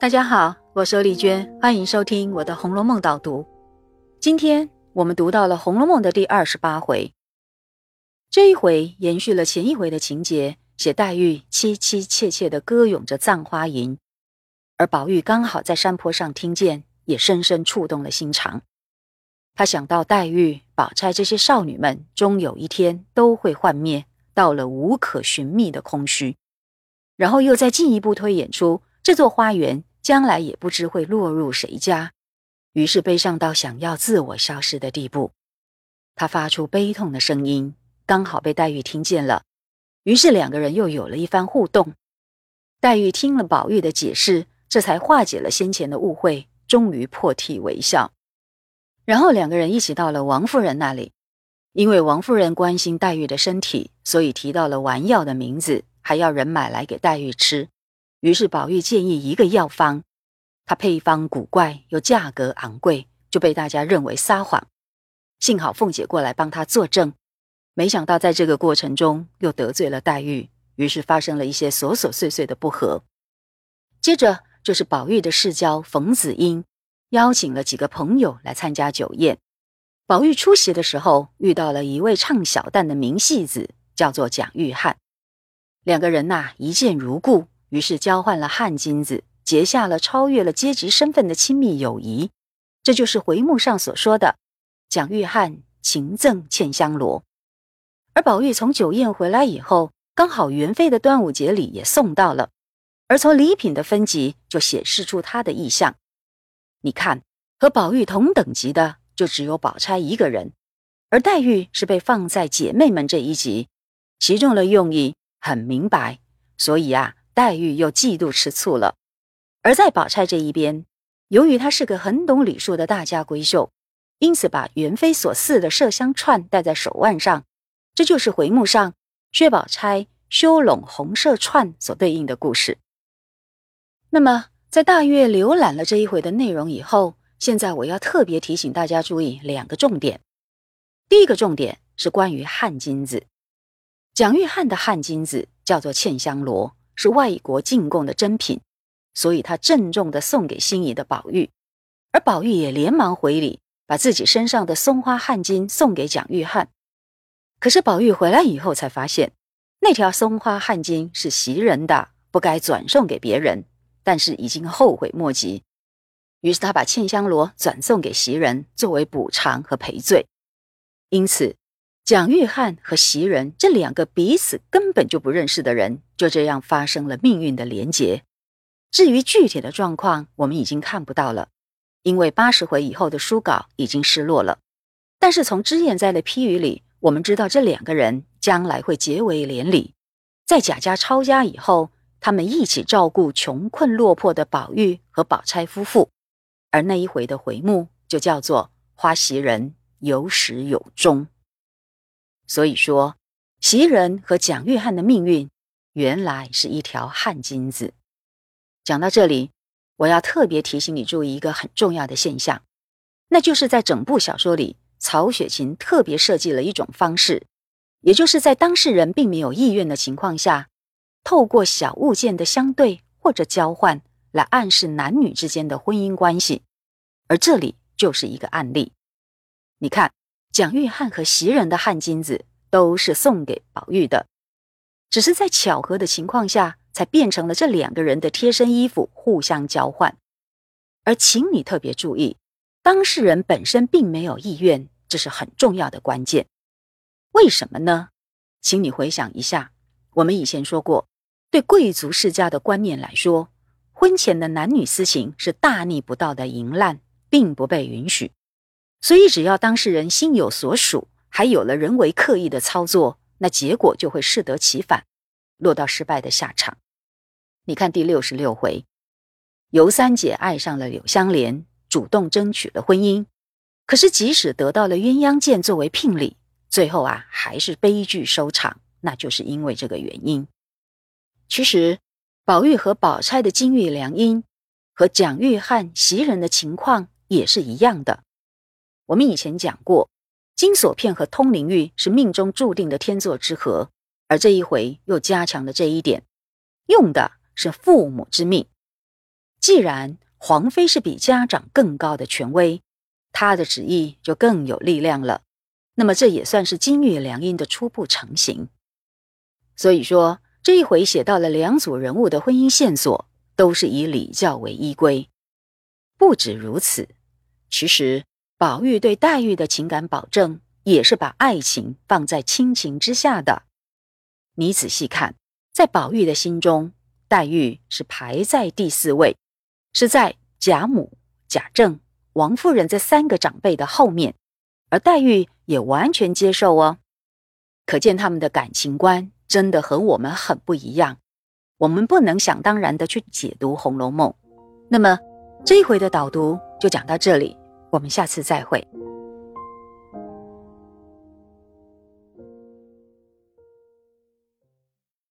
大家好，我是丽娟，欢迎收听我的《红楼梦》导读。今天我们读到了《红楼梦》的第二十八回，这一回延续了前一回的情节，写黛玉凄凄切切的歌咏着《葬花吟》，而宝玉刚好在山坡上听见，也深深触动了心肠。他想到黛玉、宝钗这些少女们，终有一天都会幻灭，到了无可寻觅的空虚，然后又再进一步推演出这座花园。将来也不知会落入谁家，于是悲伤到想要自我消失的地步。他发出悲痛的声音，刚好被黛玉听见了，于是两个人又有了一番互动。黛玉听了宝玉的解释，这才化解了先前的误会，终于破涕为笑。然后两个人一起到了王夫人那里，因为王夫人关心黛玉的身体，所以提到了丸药的名字，还要人买来给黛玉吃。于是宝玉建议一个药方，它配方古怪又价格昂贵，就被大家认为撒谎。幸好凤姐过来帮他作证，没想到在这个过程中又得罪了黛玉，于是发生了一些琐琐碎碎的不和。接着就是宝玉的世交冯子英邀请了几个朋友来参加酒宴，宝玉出席的时候遇到了一位唱小旦的名戏子，叫做蒋玉菡，两个人呐一见如故。于是交换了汗金子，结下了超越了阶级身份的亲密友谊。这就是回目上所说的蒋玉菡情赠茜香罗。而宝玉从酒宴回来以后，刚好元妃的端午节礼也送到了，而从礼品的分级就显示出他的意向。你看，和宝玉同等级的就只有宝钗一个人，而黛玉是被放在姐妹们这一级，其中的用意很明白，所以啊。黛玉又嫉妒吃醋了，而在宝钗这一边，由于她是个很懂礼数的大家闺秀，因此把元妃所赐的麝香串戴在手腕上，这就是回目上薛宝钗修拢红麝串所对应的故事。那么，在大约浏览了这一回的内容以后，现在我要特别提醒大家注意两个重点。第一个重点是关于汗金子，蒋玉菡的汗金子叫做嵌香罗。是外国进贡的珍品，所以他郑重的送给心仪的宝玉，而宝玉也连忙回礼，把自己身上的松花汗巾送给蒋玉菡。可是宝玉回来以后才发现，那条松花汗巾是袭人的，不该转送给别人，但是已经后悔莫及，于是他把茜香罗转送给袭人，作为补偿和赔罪。因此。蒋玉菡和袭人这两个彼此根本就不认识的人，就这样发生了命运的连结。至于具体的状况，我们已经看不到了，因为八十回以后的书稿已经失落了。但是从脂砚斋的批语里，我们知道这两个人将来会结为连理，在贾家抄家以后，他们一起照顾穷困落魄的宝玉和宝钗夫妇。而那一回的回目就叫做“花袭人有始有终”。所以说，袭人和蒋玉菡的命运原来是一条汗金子。讲到这里，我要特别提醒你注意一个很重要的现象，那就是在整部小说里，曹雪芹特别设计了一种方式，也就是在当事人并没有意愿的情况下，透过小物件的相对或者交换来暗示男女之间的婚姻关系。而这里就是一个案例，你看。蒋玉菡和袭人的汗巾子都是送给宝玉的，只是在巧合的情况下，才变成了这两个人的贴身衣服互相交换。而请你特别注意，当事人本身并没有意愿，这是很重要的关键。为什么呢？请你回想一下，我们以前说过，对贵族世家的观念来说，婚前的男女私情是大逆不道的淫滥，并不被允许。所以，只要当事人心有所属，还有了人为刻意的操作，那结果就会适得其反，落到失败的下场。你看第六十六回，尤三姐爱上了柳香莲，主动争取了婚姻。可是，即使得到了鸳鸯剑作为聘礼，最后啊，还是悲剧收场。那就是因为这个原因。其实，宝玉和宝钗的金玉良姻，和蒋玉菡袭人的情况也是一样的。我们以前讲过，金锁片和通灵玉是命中注定的天作之合，而这一回又加强了这一点，用的是父母之命。既然皇妃是比家长更高的权威，她的旨意就更有力量了。那么这也算是金玉良姻的初步成型。所以说，这一回写到了两组人物的婚姻线索，都是以礼教为依归。不止如此，其实宝玉对黛玉的情感保证，也是把爱情放在亲情之下的。你仔细看，在宝玉的心中，黛玉是排在第四位，是在贾母、贾政、王夫人这三个长辈的后面，而黛玉也完全接受哦。可见他们的感情观真的和我们很不一样。我们不能想当然的去解读《红楼梦》。那么这一回的导读就讲到这里，我们下次再会。